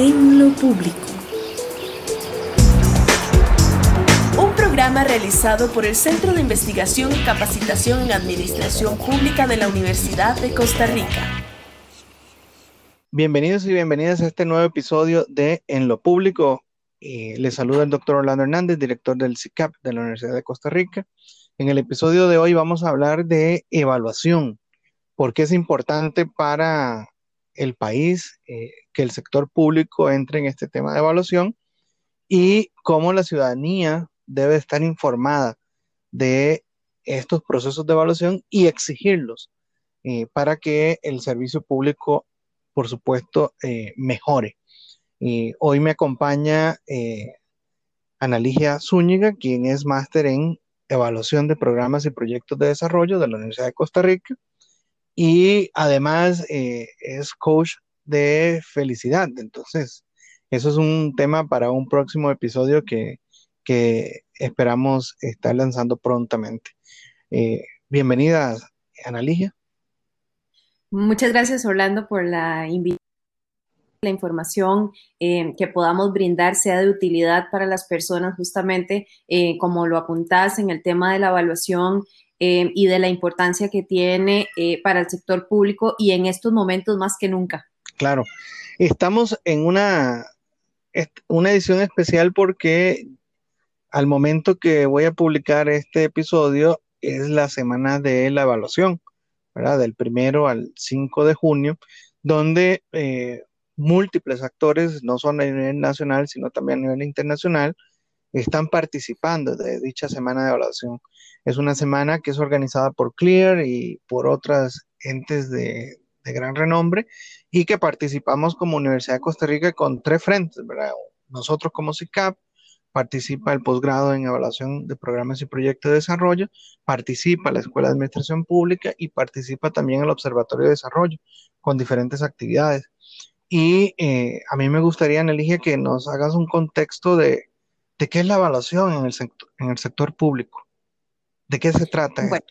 En lo público. Un programa realizado por el Centro de Investigación y Capacitación en Administración Pública de la Universidad de Costa Rica. Bienvenidos y bienvenidas a este nuevo episodio de En lo Público. les saluda el doctor Orlando Hernández, director del CICAP de la Universidad de Costa Rica. En el episodio de hoy vamos a hablar de evaluación, porque es importante para el país eh, que el sector público entre en este tema de evaluación y cómo la ciudadanía debe estar informada de estos procesos de evaluación y exigirlos eh, para que el servicio público, por supuesto, eh, mejore. hoy me acompaña Analigia Zúñiga, quien es máster en evaluación de programas y proyectos de desarrollo de la Universidad de Costa Rica y además eh, es coach de felicidad. Entonces, eso es un tema para un próximo episodio que, esperamos estar lanzando prontamente. Eh, bienvenida, Analigia. Muchas gracias, Orlando, por la invitación. La información eh, que podamos brindar sea de utilidad para las personas, justamente como lo apuntás en el tema de la evaluación eh, y de la importancia que tiene eh, para el sector público y en estos momentos más que nunca. Claro, estamos en una, una edición especial porque al momento que voy a publicar este episodio es la semana de la evaluación, ¿verdad? Del primero al 5 de junio, donde eh, múltiples actores, no solo a nivel nacional, sino también a nivel internacional, están participando de dicha semana de evaluación. Es una semana que es organizada por CLEAR y por otras entes de, gran renombre y que participamos como Universidad de Costa Rica con tres frentes. Nosotros como CICAP, participa el posgrado en evaluación de programas y proyectos de desarrollo, participa la Escuela de Administración Pública y participa también el Observatorio de Desarrollo con diferentes actividades. Y eh, a mí me gustaría, Aneligia, que nos hagas un contexto de, de qué es la evaluación en el, sector, en el sector público. ¿De qué se trata? Bueno,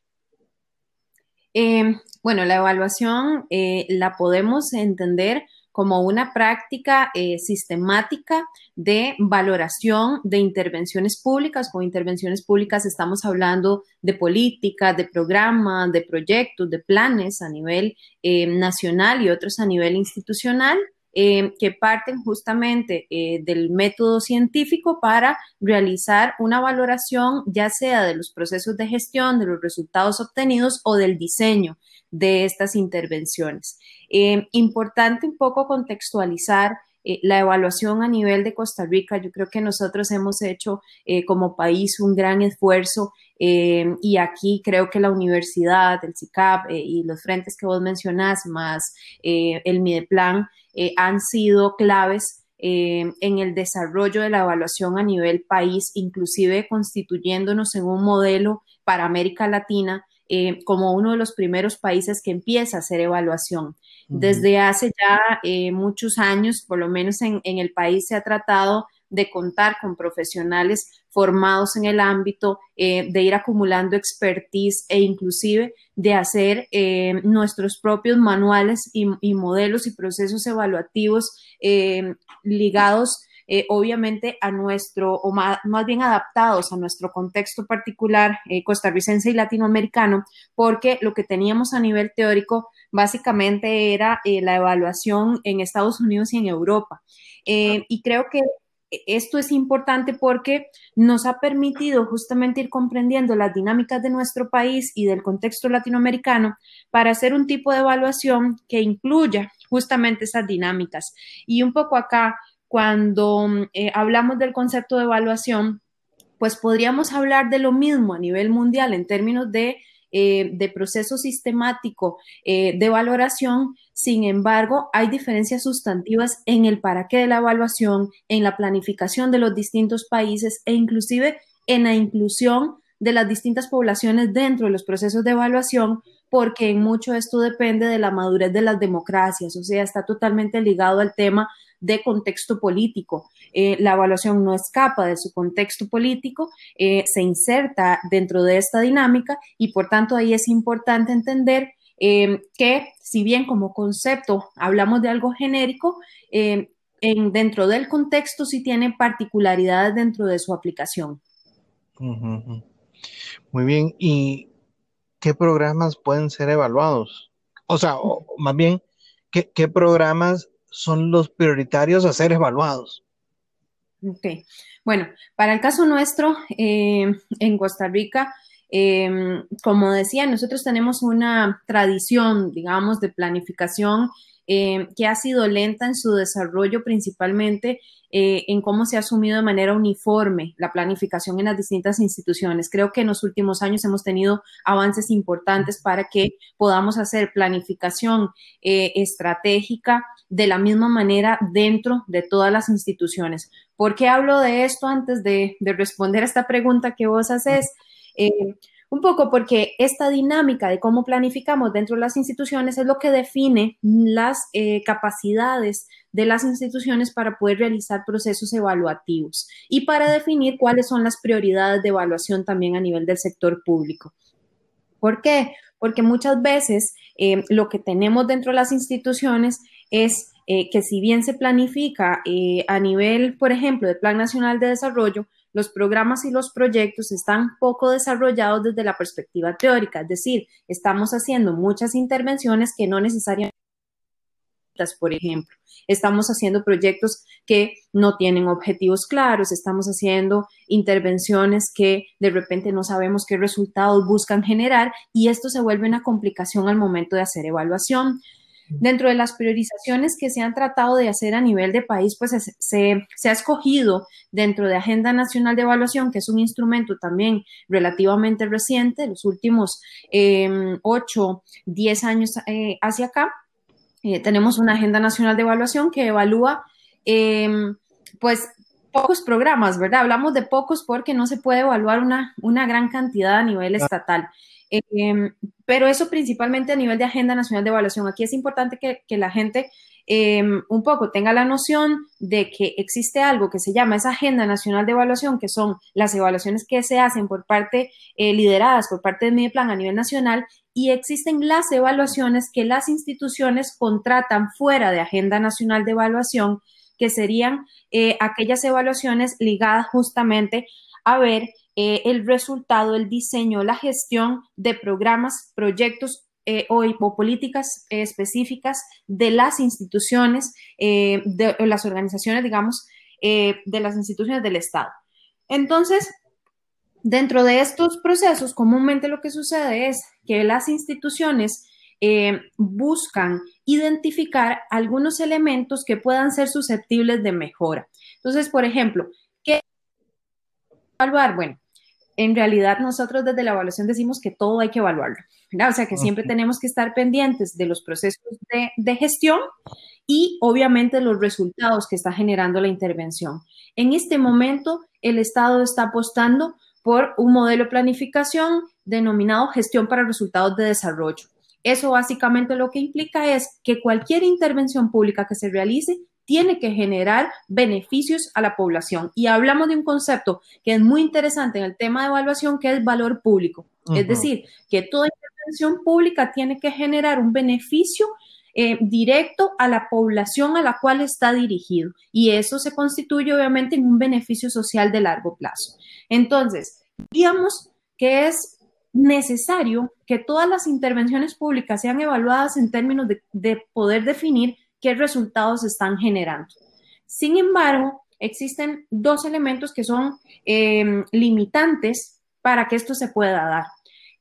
eh, bueno la evaluación eh, la podemos entender como una práctica eh, sistemática de valoración de intervenciones públicas. Con intervenciones públicas estamos hablando de políticas, de programas, de proyectos, de planes a nivel nacional y otros a nivel institucional eh, que parten justamente eh, del método científico para realizar una valoración ya sea de los procesos de gestión, de los resultados obtenidos o del diseño de estas intervenciones. Eh, importante un poco contextualizar la evaluación a nivel de Costa Rica, yo creo que nosotros hemos hecho como país un gran esfuerzo y aquí creo que la universidad, el CICAP y los frentes que vos mencionás, más el MIDEPLAN, eh, han sido claves eh, en el desarrollo de la evaluación a nivel país, inclusive constituyéndonos en un modelo para América Latina eh, como uno de los primeros países que empieza a hacer evaluación. Desde hace ya muchos años, por lo menos en, en el país, se ha tratado de contar con profesionales formados en el ámbito, eh, de ir acumulando expertise e inclusive de hacer eh, nuestros propios manuales y, modelos y procesos evaluativos eh, ligados obviamente a nuestro, o más, bien adaptados a nuestro contexto particular costarricense y latinoamericano, porque lo que teníamos a nivel teórico básicamente era la evaluación en Estados Unidos y en Europa. y creo que esto es importante porque nos ha permitido justamente ir comprendiendo las dinámicas de nuestro país y del contexto latinoamericano para hacer un tipo de evaluación que incluya justamente esas dinámicas. Y un poco acá, cuando eh, hablamos del concepto de evaluación, pues podríamos hablar de lo mismo a nivel mundial en términos de eh, de proceso sistemático eh, de valoración. Sin embargo, hay diferencias sustantivas en el para qué de la evaluación, en la planificación de los distintos países e inclusive en la inclusión de las distintas poblaciones dentro de los procesos de evaluación, porque en mucho esto depende de la madurez de las democracias, o sea, está totalmente ligado al tema de contexto político. Eh, la evaluación no escapa de su contexto político, eh, se inserta dentro de esta dinámica y por tanto ahí es importante entender eh, que si bien como concepto hablamos de algo genérico, en, dentro del contexto sí tiene particularidades dentro de su aplicación. Muy bien, ¿y qué programas pueden ser evaluados? O sea, más bien, ¿qué, programas son los prioritarios a ser evaluados? Ok, bueno, para el caso nuestro, eh, en Costa Rica, em, como decía, nosotros tenemos una tradición, digamos, de planificación eh, que ha sido lenta en su desarrollo, principalmente eh, en cómo se ha asumido de manera uniforme la planificación en las distintas instituciones. Creo que en los últimos años hemos tenido avances importantes para que podamos hacer planificación eh, estratégica de la misma manera dentro de todas las instituciones. ¿Por qué hablo de esto antes de, de responder a esta pregunta que vos haces? Un poco porque esta dinámica de cómo planificamos dentro de las instituciones es lo que define las eh, capacidades de las instituciones para poder realizar procesos evaluativos y para definir cuáles son las prioridades de evaluación también a nivel del sector público. ¿Por qué? Porque muchas veces eh, lo que tenemos dentro de las instituciones es eh, que si bien se planifica a nivel, por ejemplo, del Plan Nacional de Desarrollo, los programas y los proyectos están poco desarrollados desde la perspectiva teórica, es decir, estamos haciendo muchas intervenciones que no necesariamente, por ejemplo, estamos haciendo proyectos que no tienen objetivos claros, estamos haciendo intervenciones que de repente no sabemos qué resultados buscan generar y esto se vuelve una complicación al momento de hacer evaluación. Dentro de las priorizaciones que se han tratado de hacer a nivel de país, pues se, ha escogido dentro de Agenda Nacional de Evaluación, que es un instrumento también relativamente reciente, los últimos eh, 8, 10 años eh, hacia acá, eh, tenemos una Agenda Nacional de Evaluación que evalúa, em, pues, pocos programas, ¿verdad? Hablamos de pocos porque no se puede evaluar una, una gran cantidad a nivel estatal. Em, pero eso principalmente a nivel de Agenda Nacional de Evaluación. Aquí es importante que, la gente em, un poco tenga la noción de que existe algo que se llama esa Agenda Nacional de Evaluación, que son las evaluaciones que se hacen por parte, eh, lideradas por parte del plan a nivel nacional, y existen las evaluaciones que las instituciones contratan fuera de Agenda Nacional de Evaluación, que serían eh, aquellas evaluaciones ligadas justamente a ver eh, el resultado, el diseño, la gestión de programas, proyectos eh, o, políticas específicas de las instituciones, eh, de las organizaciones, digamos, de las instituciones del Estado. Entonces, dentro de estos procesos, comúnmente lo que sucede es que las instituciones buscan identificar algunos elementos que puedan ser susceptibles de mejora. Entonces, por ejemplo, ¿qué evaluar? Bueno, en realidad nosotros desde la evaluación decimos que todo hay que evaluarlo, O sea, que siempre tenemos que estar pendientes de los procesos de, gestión y obviamente los resultados que está generando la intervención. En este momento, el Estado está apostando por un modelo de planificación denominado gestión para resultados de desarrollo. Eso básicamente lo que implica es que cualquier intervención pública que se realice tiene que generar beneficios a la población. Y hablamos de un concepto que es muy interesante en el tema de evaluación, que es valor público. Es decir, que toda intervención pública tiene que generar un beneficio eh, directo a la población a la cual está dirigido. Y eso se constituye obviamente en un beneficio social de largo plazo. Entonces, digamos que es necesario que todas las intervenciones públicas sean evaluadas en términos de poder definir qué resultados están generando. Sin embargo, existen dos elementos que son em, limitantes para que esto se pueda dar.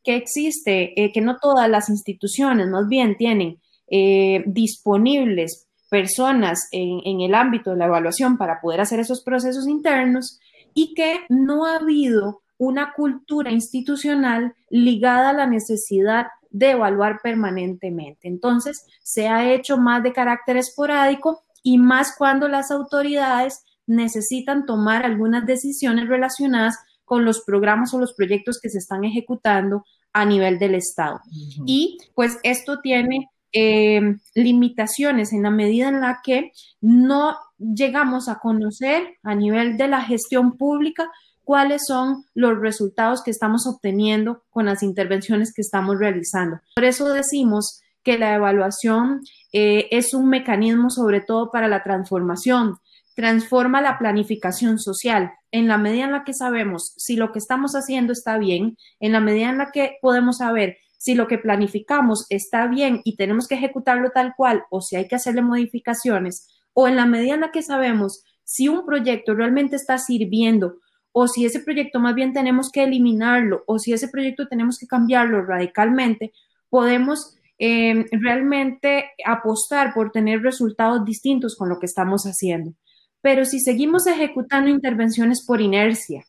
Que existe, eh, que no todas las instituciones más bien tienen eh, disponibles personas en, en el ámbito de la evaluación para poder hacer esos procesos internos y que no ha habido una cultura institucional ligada a la necesidad de evaluar permanentemente. Entonces, se ha hecho más de carácter esporádico y más cuando las autoridades necesitan tomar algunas decisiones relacionadas con los programas o los proyectos que se están ejecutando a nivel del Estado. Y pues esto tiene eh, limitaciones en la medida en la que no llegamos a conocer a nivel de la gestión pública cuáles son los resultados que estamos obteniendo con las intervenciones que estamos realizando. Por eso decimos que la evaluación eh, es un mecanismo sobre todo para la transformación. Transforma la planificación social. En la medida en la que sabemos si lo que estamos haciendo está bien, en la medida en la que podemos saber si lo que planificamos está bien y tenemos que ejecutarlo tal cual o si hay que hacerle modificaciones, o en la medida en la que sabemos si un proyecto realmente está sirviendo o si ese proyecto más bien tenemos que eliminarlo o si ese proyecto tenemos que cambiarlo radicalmente, podemos em, realmente apostar por tener resultados distintos con lo que estamos haciendo. Pero si seguimos ejecutando intervenciones por inercia,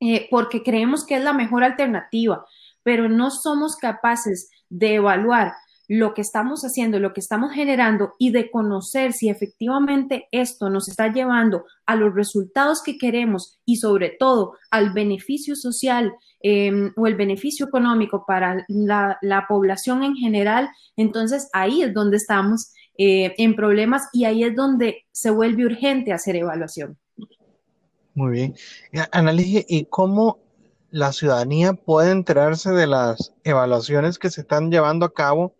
eh, porque creemos que es la mejor alternativa, pero no somos capaces de evaluar lo que estamos haciendo, lo que estamos generando y de conocer si efectivamente esto nos está llevando a los resultados que queremos y sobre todo al beneficio social em, o el beneficio económico para la, población en general, entonces ahí es donde estamos eh, en problemas y ahí es donde se vuelve urgente hacer evaluación. Muy bien. Analice, ¿y cómo la ciudadanía puede enterarse de las evaluaciones que se están llevando a cabo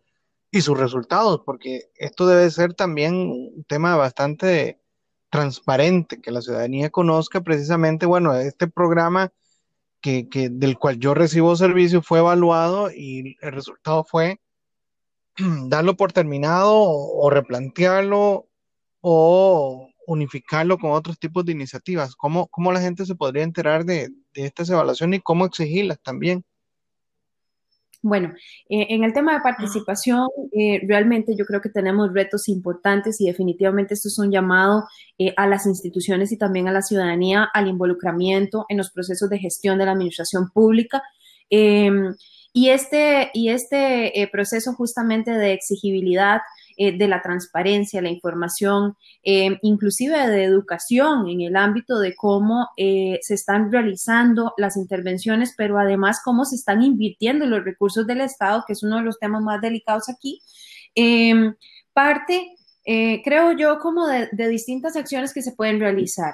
y sus resultados, porque esto debe ser también un tema bastante transparente, que la ciudadanía conozca precisamente, bueno, este programa que, del cual yo recibo servicio fue evaluado y el resultado fue darlo por terminado o replantearlo o unificarlo con otros tipos de iniciativas? ¿Cómo, cómo la gente se podría enterar de, estas evaluaciones y cómo exigirlas también? Bueno, eh, en el tema de participación, eh, realmente yo creo que tenemos retos importantes y definitivamente esto es un llamado eh, a las instituciones y también a la ciudadanía al involucramiento en los procesos de gestión de la administración pública. Em, y este, y este proceso justamente de exigibilidad eh, de la transparencia, la información, eh, inclusive de educación en el ámbito de cómo eh, se están realizando las intervenciones, pero además cómo se están invirtiendo los recursos del Estado, que es uno de los temas más delicados aquí. Em, parte, creo yo, como de, de, distintas acciones que se pueden realizar.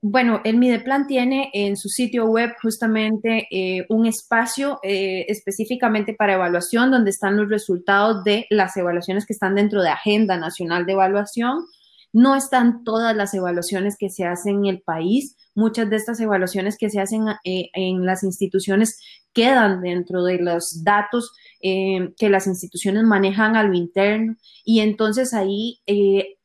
Bueno, el Mideplan tiene en su sitio web justamente eh, un espacio eh, específicamente para evaluación donde están los resultados de las evaluaciones que están dentro de Agenda Nacional de Evaluación. No están todas las evaluaciones que se hacen en el país. Muchas de estas evaluaciones que se hacen eh, en las instituciones quedan dentro de los datos que las instituciones manejan a lo interno. Y entonces ahí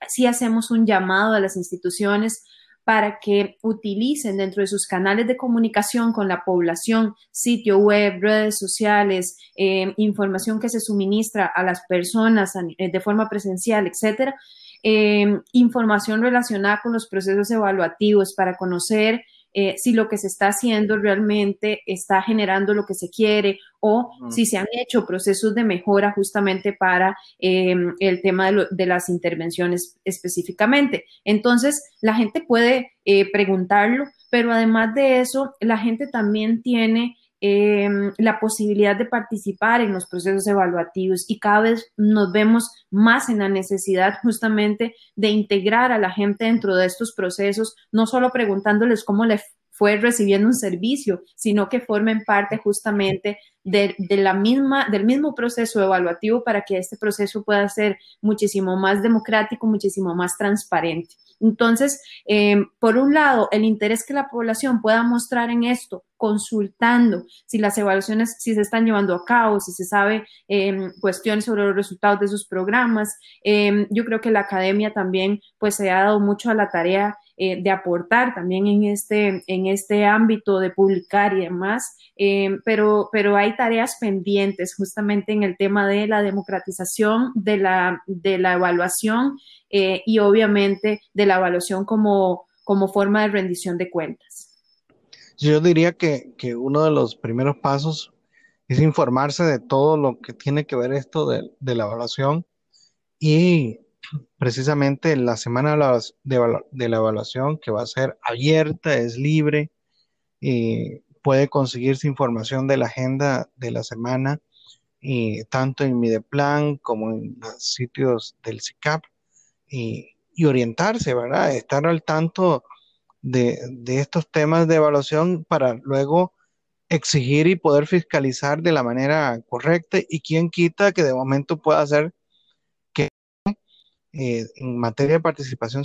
sí hacemos un llamado a las instituciones para que utilicen dentro de sus canales de comunicación con la población, sitio web, redes sociales, eh, información que se suministra a las personas eh, de forma presencial, etcétera, eh, información relacionada con los procesos evaluativos para conocer eh, si lo que se está haciendo realmente está generando lo que se quiere o si se han hecho procesos de mejora justamente para em, el tema de, las intervenciones específicamente. Entonces, la gente puede eh, preguntarlo, pero además de eso, la gente también tiene Em, la posibilidad de participar en los procesos evaluativos y cada vez nos vemos más en la necesidad justamente de integrar a la gente dentro de estos procesos, no solo preguntándoles cómo le fue recibiendo un servicio, sino que formen parte justamente de, la misma, del mismo proceso evaluativo para que este proceso pueda ser muchísimo más democrático, muchísimo más transparente. Entonces, em, por un lado, el interés que la población pueda mostrar en esto, consultando si las evaluaciones, si se están llevando a cabo, si se sabe em, cuestiones sobre los resultados de sus programas. Em, yo creo que la academia también, pues, se ha dado mucho a la tarea eh, de aportar también en este, en este ámbito de publicar y demás, pero, pero hay tareas pendientes justamente en el tema de la democratización de la, de la evaluación eh, y obviamente de la evaluación como, como forma de rendición de cuentas. Yo diría que, uno de los primeros pasos es informarse de todo lo que tiene que ver esto de, la evaluación y precisamente la semana de, la evaluación que va a ser abierta, es libre y puede conseguirse información de la agenda de la semana y tanto en Mideplan como en los sitios del CICAP y, orientarse, ¿verdad? Estar al tanto de, estos temas de evaluación para luego exigir y poder fiscalizar de la manera correcta y quién quita que de momento pueda hacer que eh, en materia de participación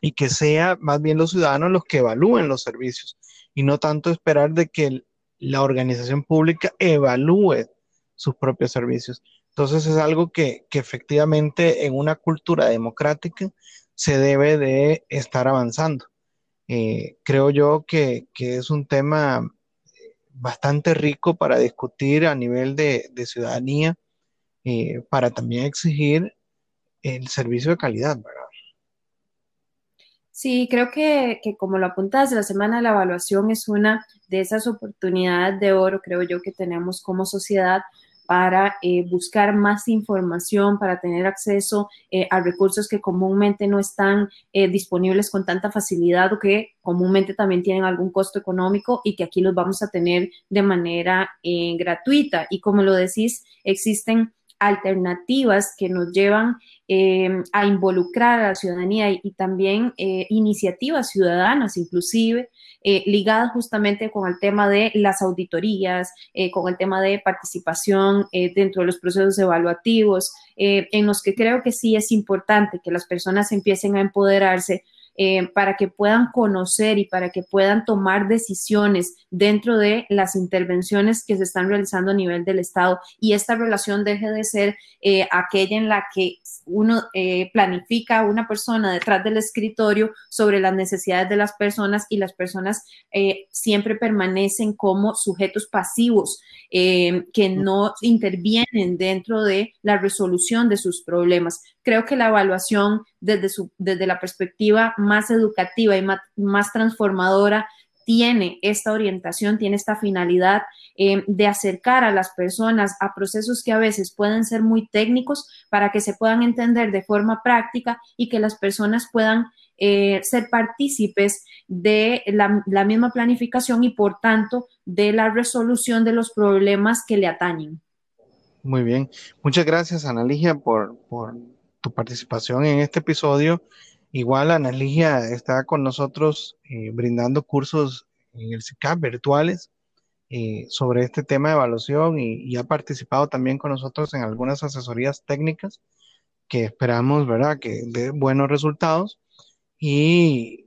y que sea más bien los ciudadanos los que evalúen los servicios y no tanto esperar de que la organización pública evalúe sus propios servicios. Entonces es algo que, efectivamente en una cultura democrática se debe de estar avanzando. Eh, creo yo que, es un tema bastante rico para discutir a nivel de, ciudadanía, eh, para también exigir el servicio de calidad, ¿verdad? Sí, creo que, como lo apuntas, la semana de la evaluación es una de esas oportunidades de oro, creo yo, que tenemos como sociedad para eh, buscar más información, para tener acceso eh, a recursos que comúnmente no están disponibles con tanta facilidad o que comúnmente también tienen algún costo económico y que aquí los vamos a tener de manera gratuita. Y como lo decís, existen alternativas que nos llevan eh, a involucrar a la ciudadanía y, también eh, iniciativas ciudadanas, inclusive, eh, ligadas justamente con el tema de las auditorías, con el tema de participación dentro de los procesos evaluativos, en los que creo que sí es importante que las personas empiecen a empoderarse eh, para que puedan conocer y para que puedan tomar decisiones dentro de las intervenciones que se están realizando a nivel del Estado y esta relación deje de ser eh, aquella en la que uno eh, planifica a una persona detrás del escritorio sobre las necesidades de las personas y las personas siempre permanecen como sujetos pasivos que no intervienen dentro de la resolución de sus problemas. Creo que la evaluación desde, la perspectiva más educativa y más, transformadora tiene esta orientación, tiene esta finalidad eh, de acercar a las personas a procesos que a veces pueden ser muy técnicos para que se puedan entender de forma práctica y que las personas puedan eh, ser partícipes de la, misma planificación y por tanto de la resolución de los problemas que le atañen. Muy bien. Muchas gracias, Ana Ligia, por, por participación en este episodio. Igual Ana Ligia está con nosotros eh, brindando cursos en el CICAP virtuales eh, sobre este tema de evaluación y, ha participado también con nosotros en algunas asesorías técnicas que esperamos, ¿verdad?, que dé buenos resultados y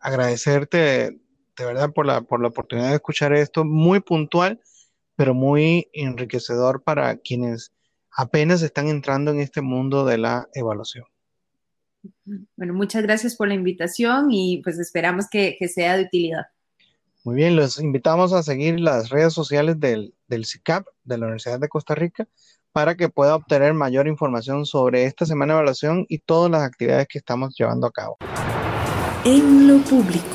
agradecerte de verdad por la, por la oportunidad de escuchar esto muy puntual, pero muy enriquecedor para quienes apenas están entrando en este mundo de la evaluación. Bueno, muchas gracias por la invitación y pues esperamos que, sea de utilidad. Muy bien, los invitamos a seguir las redes sociales del, del CICAP de la Universidad de Costa Rica para que pueda obtener mayor información sobre esta semana de evaluación y todas las actividades que estamos llevando a cabo. En lo público.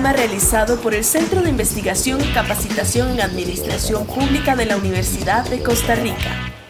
Realizado por el Centro de Investigación y Capacitación en Administración Pública de la Universidad de Costa Rica.